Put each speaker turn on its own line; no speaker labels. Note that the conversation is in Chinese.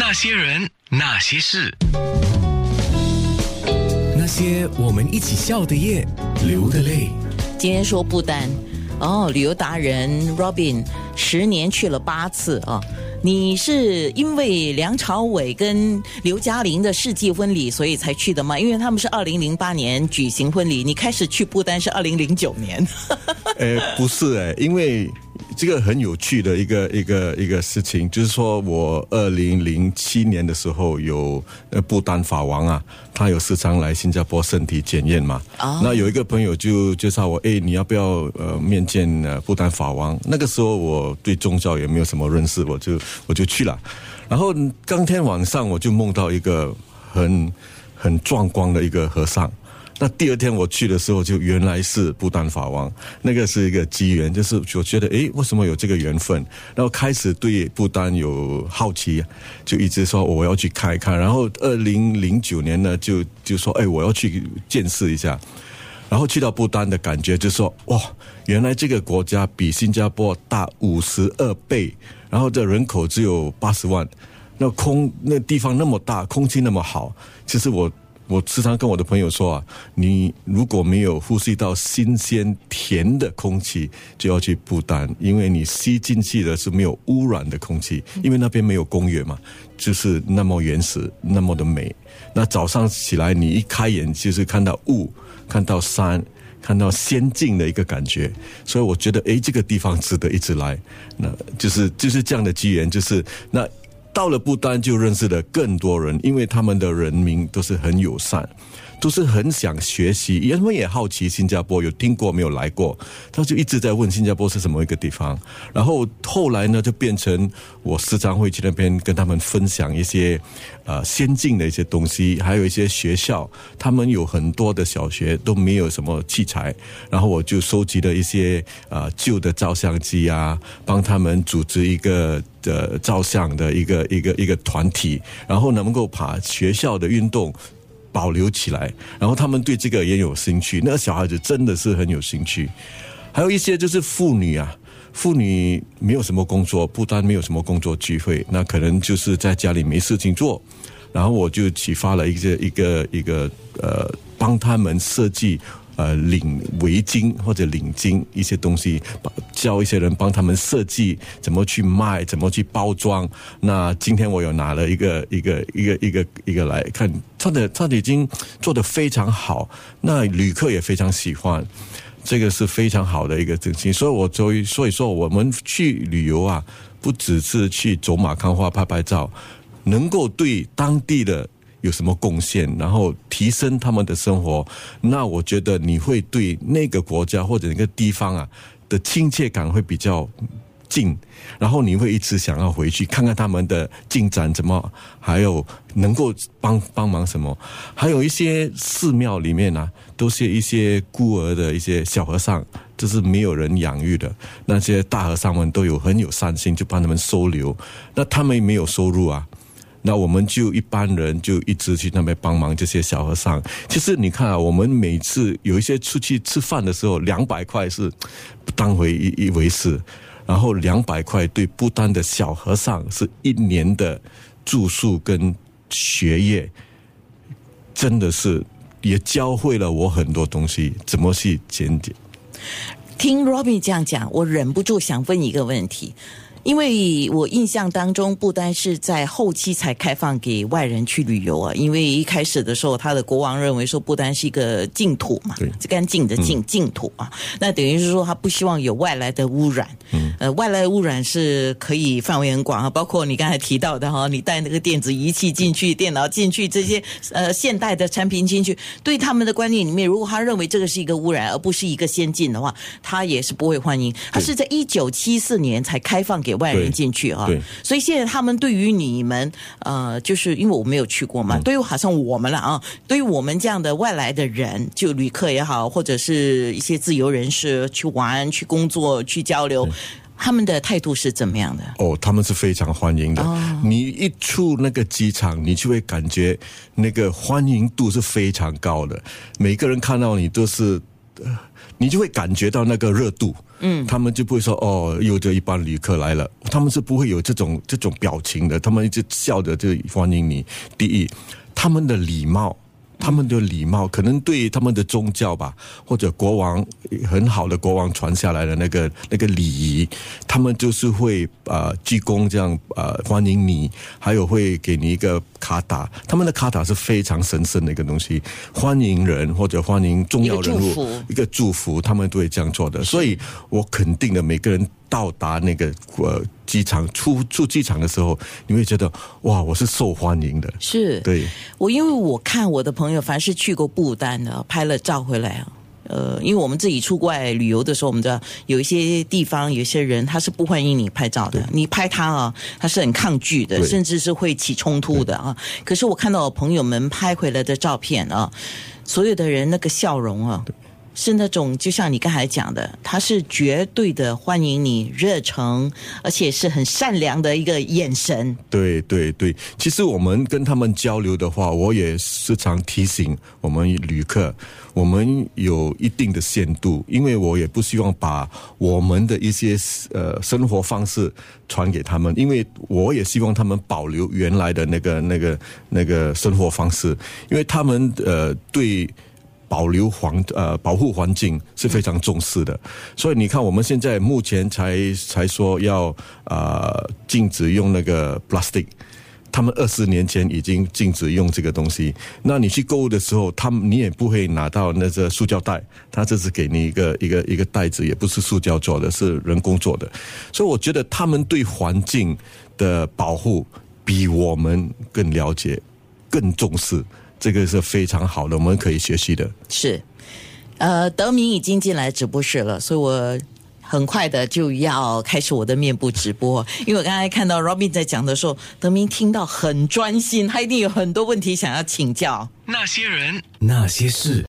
那些人，那些事，
那些我们一起笑的夜，流的泪。
今天说不丹，哦，旅游达人 Robin 十年去了八次啊。你是因为梁朝伟跟刘嘉玲的世纪婚礼，所以才去的吗？因为他们是二零零八年举行婚礼，你开始去不丹是二零零九年。
呃，不是哎，因为。这个很有趣的一个一个一个事情，就是说我二零零七年的时候有呃不丹法王啊，他有时常来新加坡身体检验嘛。啊。那有一个朋友就介绍我，哎，你要不要呃面见呃不丹法王？那个时候我对宗教也没有什么认识，我就我就去了。然后当天晚上我就梦到一个很很壮观的一个和尚。那第二天我去的时候，就原来是不丹法王，那个是一个机缘，就是我觉得，诶，为什么有这个缘分？然后开始对不丹有好奇，就一直说我要去看一看。然后二零零九年呢，就就说，诶，我要去见识一下。然后去到不丹的感觉，就说，哇，原来这个国家比新加坡大五十二倍，然后这人口只有八十万，那空那地方那么大，空气那么好，其实我。我时常跟我的朋友说啊，你如果没有呼吸到新鲜甜的空气，就要去不丹，因为你吸进去的是没有污染的空气，因为那边没有公园嘛，就是那么原始，那么的美。那早上起来，你一开眼就是看到雾，看到山，看到仙境的一个感觉，所以我觉得，哎，这个地方值得一直来。那就是就是这样的机缘，就是那。到了不丹就认识了更多人，因为他们的人民都是很友善。都是很想学习，他们也好奇新加坡，有听过没有来过？他就一直在问新加坡是什么一个地方。然后后来呢，就变成我时常会去那边跟他们分享一些呃先进的一些东西，还有一些学校，他们有很多的小学都没有什么器材，然后我就收集了一些呃旧的照相机啊，帮他们组织一个的照相的一个一个一个团体，然后能够把学校的运动。保留起来，然后他们对这个也有兴趣。那个小孩子真的是很有兴趣。还有一些就是妇女啊，妇女没有什么工作，不单没有什么工作机会，那可能就是在家里没事情做。然后我就启发了一个一个一个呃，帮他们设计。呃，领围巾或者领巾一些东西，教一些人帮他们设计怎么去卖，怎么去包装。那今天我有拿了一个一个一个一个一个来看，他的他已经做的非常好，那旅客也非常喜欢，这个是非常好的一个整形。所以我所以所以说，我们去旅游啊，不只是去走马看花拍拍照，能够对当地的。有什么贡献，然后提升他们的生活，那我觉得你会对那个国家或者那个地方啊的亲切感会比较近，然后你会一直想要回去看看他们的进展怎么，还有能够帮帮忙什么，还有一些寺庙里面呢，都是一些孤儿的一些小和尚，就是没有人养育的那些大和尚们都有很有善心，就帮他们收留，那他们没有收入啊。那我们就一般人就一直去那边帮忙这些小和尚。其实你看啊，我们每次有一些出去吃饭的时候，两百块是不当回一一回事。然后两百块对不丹的小和尚是一年的住宿跟学业，真的是也教会了我很多东西，怎么去检点。
听 Robin 这样讲，我忍不住想问一个问题。因为我印象当中，不单是在后期才开放给外人去旅游啊。因为一开始的时候，他的国王认为说，不单是一个净土嘛，干净的净净土啊。那等于是说，他不希望有外来的污染。嗯，呃，外来污染是可以范围很广啊，包括你刚才提到的哈，你带那个电子仪器进去、电脑进去这些呃现代的产品进去，对他们的观念里面，如果他认为这个是一个污染，而不是一个先进的话，他也是不会欢迎。他是在一九七四年才开放给。外人进去啊，所以现在他们对于你们，呃，就是因为我没有去过嘛，对于好像我们了啊，对于我们这样的外来的人，就旅客也好，或者是一些自由人士去玩、去工作、去交流，他们的态度是怎么样的？
哦，他们是非常欢迎的。你一出那个机场，你就会感觉那个欢迎度是非常高的，每个人看到你都是，你就会感觉到那个热度。嗯，他们就不会说哦，又这一班旅客来了，他们是不会有这种这种表情的，他们一直笑着就欢迎你。第一，他们的礼貌。他们的礼貌可能对他们的宗教吧，或者国王很好的国王传下来的那个那个礼仪，他们就是会呃鞠躬这样呃欢迎你，还有会给你一个卡塔，他们的卡塔是非常神圣的一个东西，欢迎人或者欢迎重要人物一个祝福，他们都会这样做的，所以我肯定的每个人。到达那个呃机场出出机场的时候，你会觉得哇，我是受欢迎的。
是，
对
我因为我看我的朋友凡是去过不丹的，拍了照回来啊，呃，因为我们自己出国外旅游的时候，我们知道有一些地方有些人他是不欢迎你拍照的，你拍他啊，他是很抗拒的，甚至是会起冲突的啊。可是我看到我朋友们拍回来的照片啊，所有的人那个笑容啊。是那种，就像你刚才讲的，他是绝对的欢迎你，热诚，而且是很善良的一个眼神。
对对对，其实我们跟他们交流的话，我也时常提醒我们旅客，我们有一定的限度，因为我也不希望把我们的一些呃生活方式传给他们，因为我也希望他们保留原来的那个那个那个生活方式，因为他们呃对。保留环呃保护环境是非常重视的，所以你看我们现在目前才才说要呃禁止用那个 plastic，他们二十年前已经禁止用这个东西。那你去购物的时候，他们你也不会拿到那个塑胶袋，他这是给你一个一个一个袋子，也不是塑胶做的，是人工做的。所以我觉得他们对环境的保护比我们更了解、更重视。这个是非常好的，我们可以学习的。
是，呃，德明已经进来直播室了，所以我很快的就要开始我的面部直播。因为我刚才看到 Robin 在讲的时候，德明听到很专心，他一定有很多问题想要请教。
那些人，
那些事。